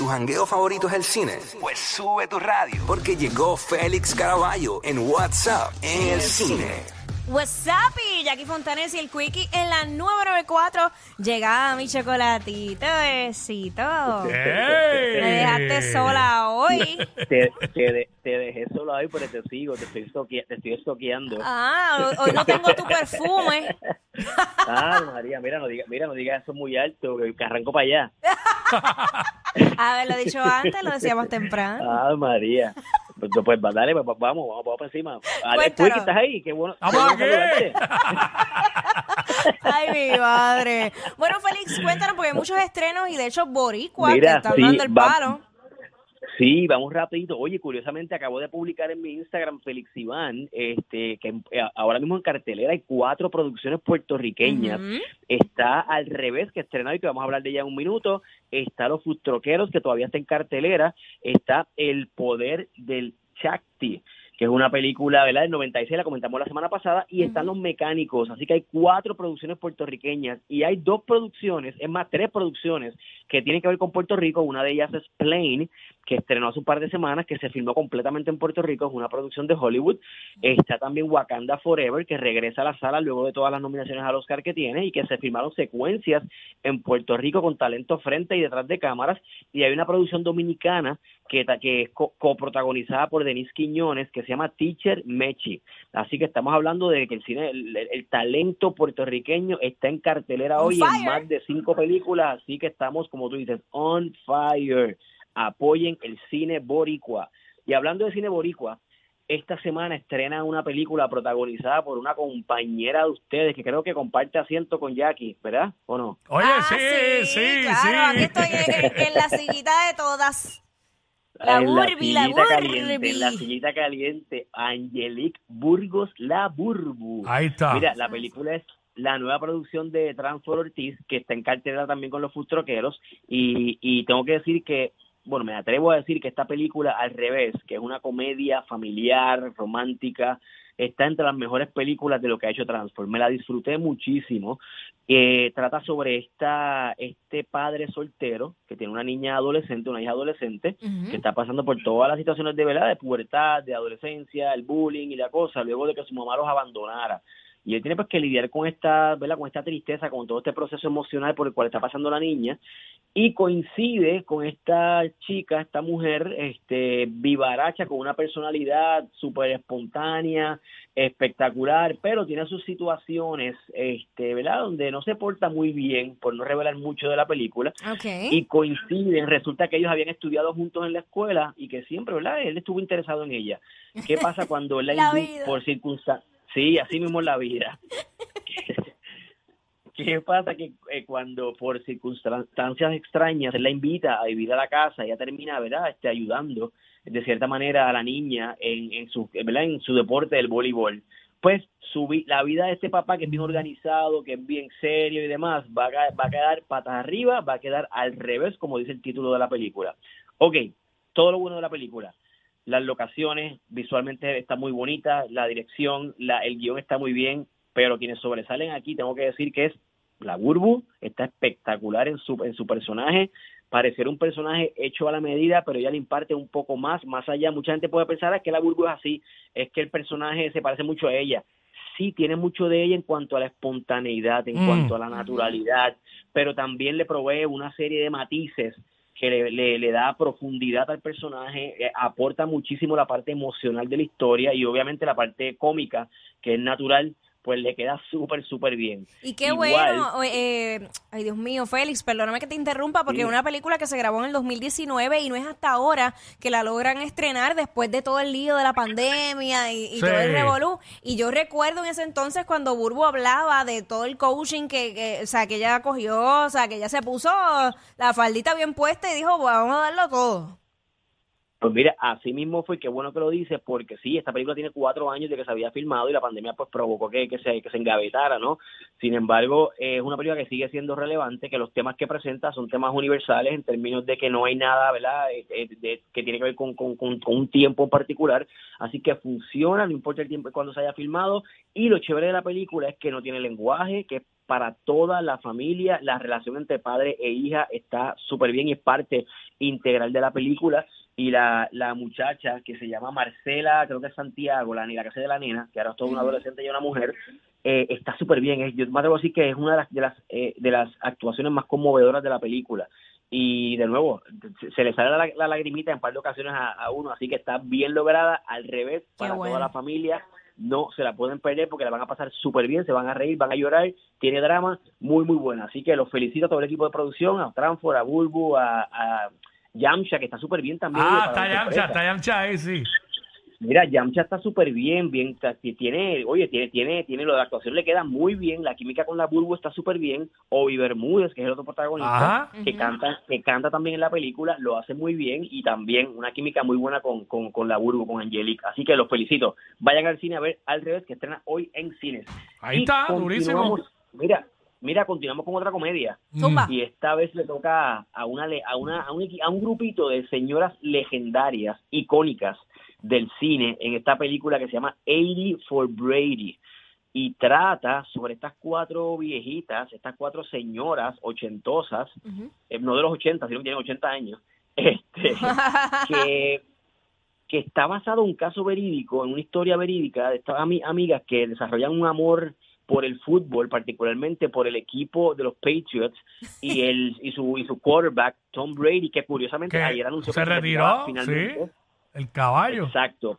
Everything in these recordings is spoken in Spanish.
¿Tu jangueo favorito es el cine? Pues sube tu radio, porque llegó Félix Caraballo en WhatsApp en el cine. What's up, y Jackie Fontanes y el Quickie en la número 94. Llegaba mi chocolatito, besito. Me dejaste sola hoy. Te, te, de- te dejé solo ahí, pero te sigo, te estoy, te estoy estoqueando. Ah, hoy no tengo tu perfume. Ah, María, mira, no digas mira, no digas eso muy alto, que que arranco para allá. Haberlo dicho antes, lo decíamos temprano. Ah, María. Pues, pues va, dale, pues, vamos, vamos, vamos para encima. Alex, Cuéntanos. Quickie, ¿estás ahí? Qué bueno. ¡Vamos qué bueno. Ay, mi madre. Bueno, Félix, cuéntanos, porque hay muchos estrenos y de hecho Boricua Mira, que están sí, dando el va- palo. Sí, vamos rapidito. Oye, curiosamente acabo de publicar en mi Instagram, Félix Iván, este, que eh, ahora mismo en cartelera hay cuatro producciones puertorriqueñas. Está al revés, que estrena hoy, que vamos a hablar de ella en un minuto. Está Los Futroqueros, que todavía está en cartelera. Está El Poder del Chakti, que es una película ¿verdad? del 96, la comentamos la semana pasada. Y están Los Mecánicos. Así que hay cuatro producciones puertorriqueñas. Y hay dos producciones, es más, tres producciones que tienen que ver con Puerto Rico. Una de ellas es Plane, que estrenó hace un par de semanas, que se filmó completamente en Puerto Rico. Es una producción de Hollywood. Está también Wakanda Forever, que regresa a la sala luego de todas las nominaciones al Oscar que tiene y que se filmaron secuencias en Puerto Rico con talento frente y detrás de cámaras. Y hay una producción dominicana que, que es co- coprotagonizada por Denise Quiñones, que se llama Teacher Mechi. Así que estamos hablando de que el cine, el, el- el talento puertorriqueño está en cartelera On hoy fire. en más de cinco películas, así que estamos, como tú dices, on fire. Apoyen el cine boricua. Y hablando de cine boricua, esta semana estrena una película protagonizada por una compañera de ustedes que creo que comparte asiento con Jackie, ¿verdad? ¿O no? Oye, Ah, sí, sí, claro, sí. aquí estoy en, la sillita de todas. La En Burbi, la sillita caliente, Burbi. en la sillita caliente, Angelique Burgos La Burbu. Ahí está. Mira, la película es la nueva producción de Transfor Ortiz, que está en cartelera también con los Fustroqueros, y, y tengo que decir que, bueno, me atrevo a decir que esta película, al revés, que es una comedia familiar, romántica, está entre las mejores películas de lo que ha hecho Transform. Me la disfruté muchísimo. Eh, trata sobre esta este padre soltero que tiene una niña adolescente, una hija adolescente, que está pasando por todas las situaciones de verdad, de pubertad, de adolescencia, el bullying y la cosa, luego de que su mamá los abandonara. Y él tiene pues que lidiar con esta, ¿verdad? con esta tristeza, con todo este proceso emocional por el cual está pasando la niña, y coincide con esta chica, esta mujer, este, vivaracha, con una personalidad súper espontánea, espectacular, pero tiene sus situaciones, este, ¿verdad? Donde no se porta muy bien, por no revelar mucho de la película, Ok. y coinciden, resulta que ellos habían estudiado juntos en la escuela y que siempre, ¿verdad? Él estuvo interesado en ella. ¿Qué pasa cuando él la La por circunstancias? Sí, así mismo la vida. ¿Qué pasa que eh, cuando por circunstancias extrañas él la invita a vivir a la casa, ella termina, ¿verdad? Este, ayudando de cierta manera a la niña en, su. En su deporte del voleibol. Pues su, la vida de este papá que es bien organizado, que es bien serio y demás, va a, va a quedar patas arriba, va a quedar al revés, como dice el título de la película. Ok, todo lo bueno de la película. Las locaciones visualmente está muy bonita, la dirección, la, el guion está muy bien, pero quienes sobresalen aquí tengo que decir que es la Burbu, está espectacular en su, en su personaje, pareciera un personaje hecho a la medida, pero ella le imparte un poco más, más allá. Mucha gente puede pensar "Ah, que la Burbu es así, es que el personaje se parece mucho a ella. Sí, tiene mucho de ella en cuanto a la espontaneidad, en Mm. cuanto a la naturalidad, pero también le provee una serie de matices que le, le- le da profundidad al personaje, eh, aporta muchísimo la parte emocional de la historia y obviamente la parte cómica, que es natural pues le queda súper, súper bien. Y qué Igual, bueno, eh, ay Dios mío, Félix, perdóname que te interrumpa, porque es una película que se grabó en el 2019 y no es hasta ahora que la logran estrenar después de todo el lío de la pandemia y, y Sí. todo el revolú. Y yo recuerdo en ese entonces cuando Burbu hablaba de todo el coaching que, que, o sea, que ella cogió, o sea, que ella se puso la faldita bien puesta y dijo, vamos a darlo todo. Pues mira, así mismo fue, qué bueno que lo dices, porque sí, esta película tiene cuatro años de que se había filmado y la pandemia pues provocó que, que, se, que se engavetara, ¿no? Sin embargo, es una película que sigue siendo relevante, que los temas que presenta son temas universales en términos de que no hay nada, ¿verdad?, Eh, eh, de- que tiene que ver con, con, un tiempo en particular, así que funciona, no importa el tiempo cuando se haya filmado, y lo chévere de la película es que no tiene lenguaje, que para toda la familia, la relación entre padre e hija está súper bien y es parte integral de la película y la, la muchacha que se llama Marcela, creo que es Santiago, la, la que hace de la nena, que ahora es toda una adolescente y una mujer, eh, está súper bien. Yo me atrevo a decir que es una de las, de las, eh, de las actuaciones más conmovedoras de la película. Y de nuevo, se- le sale la, la lagrimita en un par de ocasiones a, a uno, así que está bien lograda, al revés, para bueno. toda la familia. No se la pueden perder porque la van a pasar súper bien, se van a reír, van a llorar, tiene drama muy, muy buena. Así que los felicito a todo el equipo de producción, a Tranford, a Bulbu, a, a Yamcha, que está súper bien también. Ah, está Yamcha, está Yamcha ahí, sí. Mira, Yamcha está súper bien, bien, tiene, oye, tiene, tiene, tiene lo de actuación le queda muy bien, la química con la Bulbo está súper bien, Obi Bermúdez, que es el otro protagonista, Ajá. que canta, que canta también en la película, lo hace muy bien y también una química muy buena con, con, con la Bulbo, con Angelique, así que los felicito. Vayan al cine a ver al revés, que estrena hoy en cines. Ahí Y está, durísimo. Mira, mira, continuamos con otra comedia. Zumba. y esta vez le toca a una le- a una a un, a un grupito de señoras legendarias icónicas del cine en esta película que se llama 80 for Brady. Y trata sobre estas cuatro viejitas, estas cuatro señoras ochentosas, eh, no de los 80, sino que tienen 80 años, este, que, que está basado en un caso verídico, en una historia verídica de estas ami- amigas que desarrollan un amor por el fútbol, particularmente por el equipo de los Patriots y el y su y su quarterback Tom Brady, que curiosamente ayer anunció se que retiró, finalmente. sí. El caballo. Exacto.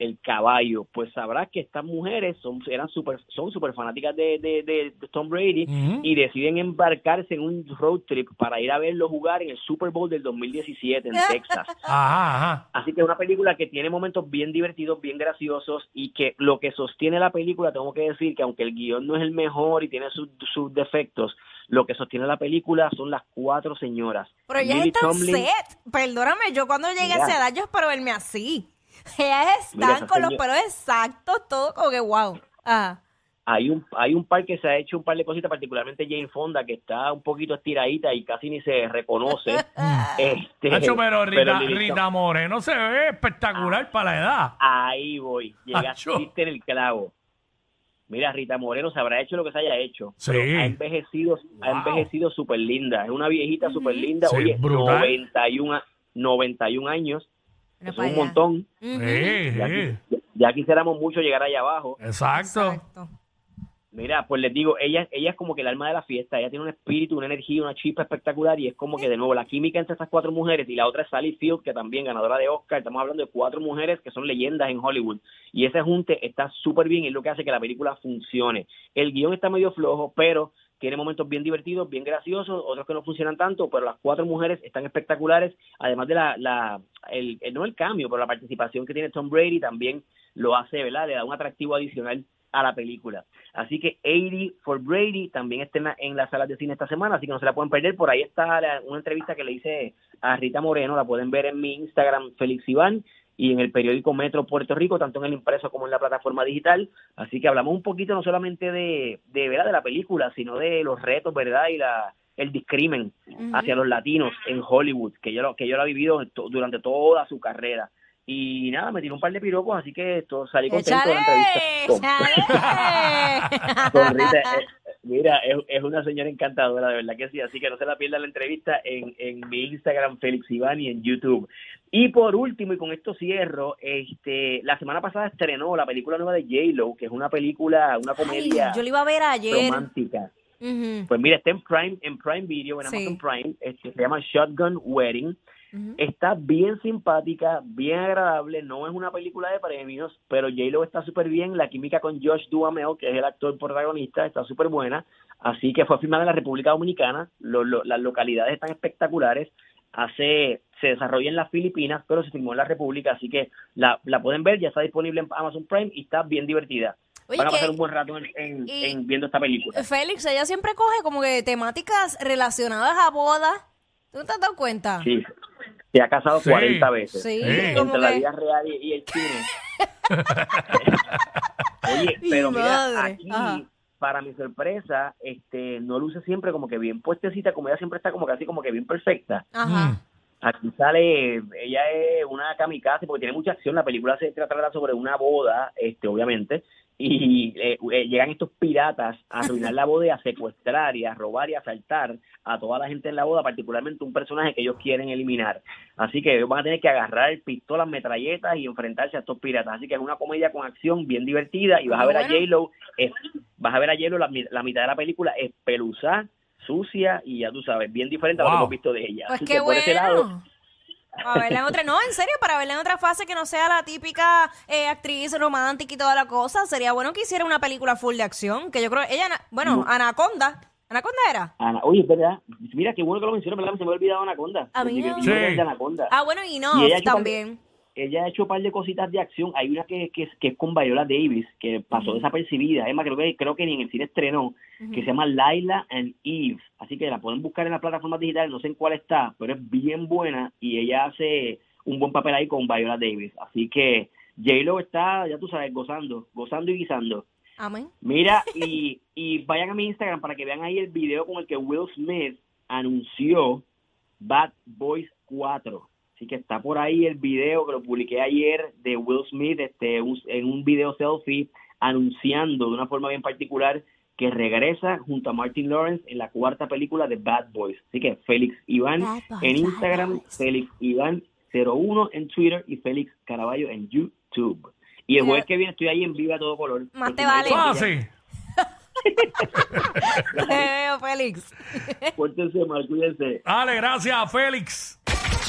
El caballo. Pues sabrás que estas mujeres son eran super, son super fanáticas de, de, de- de Tom Brady Ujú. y deciden embarcarse en un road trip para ir a verlo jugar en el Super Bowl del 2017 en Texas. Ajá, ajá. Así que es una película que tiene momentos bien divertidos, bien graciosos y que lo que sostiene la película, tengo que decir que aunque el guion no es el mejor y tiene sus, sus defectos, lo que sostiene la película son las cuatro señoras. Pero ellas están set. Perdóname, yo cuando llegué a esa edad yo espero verme así. Ellas Mira, están esa con los pelos exactos, todo como que wow. Ah. hay un hay un par que se ha hecho un par de cositas, particularmente Jane Fonda, que está un poquito estiradita y casi ni se reconoce. este, Nacho, pero Rita, Rita Moreno se ve espectacular para la edad. Ahí voy, llegaste en el clavo. Mira, Rita Moreno se habrá hecho lo que se haya hecho. Sí. pero ha envejecido, ha envejecido súper linda. Es una viejita súper linda. Sí, Oye, brutal. 91, a- 91 años. Eso es un allá. montón. Sí, Ya, sí. qui- ya quisiéramos mucho llegar allá abajo. Exacto. Exacto. Mira, pues les digo, ella, ella es como que el alma de la fiesta, ella tiene un espíritu, una energía, una chispa espectacular y es como que de nuevo la química entre estas cuatro mujeres y la otra es Sally Field, que también ganadora de Oscar, estamos hablando de cuatro mujeres que son leyendas en Hollywood y ese junte está súper bien y es lo que hace que la película funcione. El guion está medio flojo, pero tiene momentos bien divertidos, bien graciosos, otros que no funcionan tanto, pero las cuatro mujeres están espectaculares, además de la, la el, el- no el cambio, pero la participación que tiene Tom Brady también lo hace, ¿verdad? Le da un atractivo adicional a la película. Así que 80 for Brady también está en, la- en las salas de cine esta semana, así que no se la pueden perder. Por ahí está la- una entrevista que le hice a Rita Moreno, la pueden ver en mi Instagram, Félix Iván, y en el periódico Metro Puerto Rico, tanto en el impreso como en la plataforma digital. Así que hablamos un poquito no solamente de, de, ¿verdad? de la película, sino de los retos, ¿verdad? Y la el discrimen hacia los latinos en Hollywood, que yo, lo- que yo lo he vivido durante toda su carrera. Y nada, me tiró un par de piropos, así que esto, salí contento de la entrevista. con- con Rita. Mira, es, es una señora encantadora, de verdad que sí. Así que no se la pierda la entrevista en, en mi Instagram, Félix Iván, y en YouTube. Y por último, y con esto cierro, este, la semana pasada estrenó la película nueva de J-Lo, que es una película, una Ay, comedia yo lo iba a ver ayer. romántica. Pues mira, está en Prime, en Prime Video, en Sí. Amazon Prime, este, se llama Shotgun Wedding. Está bien simpática, bien agradable, no es una película de premios, pero J-Lo está súper bien, la química con Josh Duhamel, que es el actor protagonista, está súper buena, así que fue filmada en la República Dominicana, lo- lo- las localidades están espectaculares, hace se desarrolla en las Filipinas, pero se filmó en la República, así que la, la pueden ver, ya está disponible en Amazon Prime y está bien divertida. Oye, Van a que- pasar un buen rato en, en- en viendo esta película. Félix, ella siempre coge como que temáticas relacionadas a bodas. ¿Tú no te has dado cuenta? Sí, se ha casado Sí. 40 veces. Sí, Sí. como entre la que... vida real y, y el cine. Oye, Mi pero mira, madre. aquí, Ajá. para mi sorpresa, este, no luce siempre como que bien puestecita, como ella siempre está como casi como que bien perfecta. Ajá. Aquí sale, ella es una kamikaze porque tiene mucha acción. La película se trata sobre una boda, este, obviamente, y eh, eh, llegan estos piratas a arruinar la boda y a secuestrar y a robar y a asaltar a toda la gente en la boda, particularmente un personaje que ellos quieren eliminar. Así que ellos van a tener que agarrar pistolas, metralletas y enfrentarse a estos piratas. Así que es una comedia con acción bien divertida y vas a ver a. J-Lo, eh, vas a ver a la, mi- la mitad de la película espeluzada, sucia y ya tú sabes, bien diferente a lo que hemos visto de ella. Pues Así qué que por ese lado, bueno. A verla en otra, no, en serio, para verla en otra fase que no sea la típica eh, actriz romántica y toda la cosa, sería bueno que hiciera una película full de acción, que yo creo, ella, bueno, No. Anaconda, Anaconda era. Ana, oye, es verdad. Mira, qué bueno que lo mencionas, ¿verdad? Se me había olvidado Anaconda. A mí no. Sí. Anaconda. Ah, bueno, y no, Y ha también. Ella ha hecho un par de cositas de acción. Hay una que, que, es- que es con Viola Davis, que pasó desapercibida. Es más, creo que, creo que ni en el cine estrenó, que se llama Laila and Eve. Así que la pueden buscar en las plataformas digitales, no sé en cuál está, pero es bien buena y ella hace un buen papel ahí con Viola Davis. Así que J-Lo está, ya tú sabes, gozando, gozando y guisando. Amén. Mira, y, y vayan a mi Instagram para que vean ahí el video con el que Will Smith anunció Bad Boys 4. Así que está por ahí el video que lo publiqué ayer de Will Smith este, un- en un video selfie anunciando de una forma bien particular que regresa junto a Martin Lawrence en la cuarta película de Bad Boys. Así que Félix Iván Boys, en Instagram. Félix Iván 01 en Twitter y Félix Caraballo en YouTube. Y el jueves que viene estoy ahí en vivo a todo color. Más te vale. Ah, sí. Te veo, Félix. Pórtense mal, cuídense. Dale, gracias, Félix.